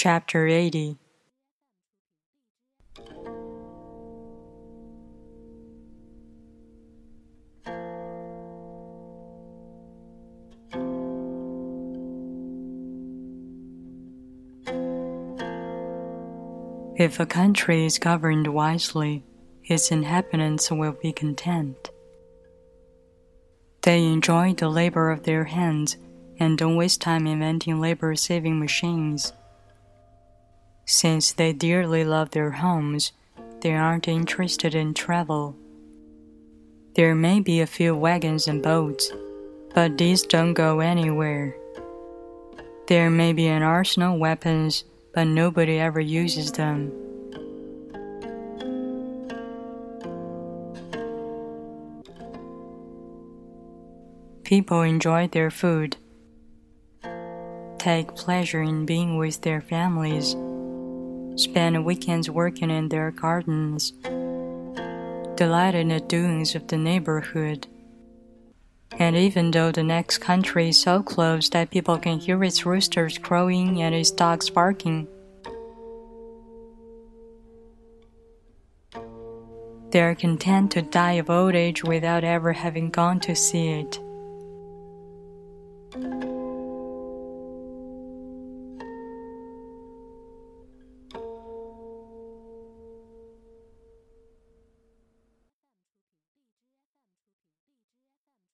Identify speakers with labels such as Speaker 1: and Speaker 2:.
Speaker 1: Chapter 80 If a country is governed wisely, its inhabitants will be content. They enjoy the labor of their hands and don't waste time inventing labor saving machines. Since they dearly love their homes, they aren't interested in travel. There may be a few wagons and boats, but these don't go anywhere. There may be an arsenal of weapons but nobody ever uses them. People enjoy their food, take pleasure in being with their families, spend weekends working in their gardens, delight in the doings of the neighborhood. And even though the next country is so close that people can hear its roosters crowing and its dogs barking, they are content to die of old age without ever having gone to see it.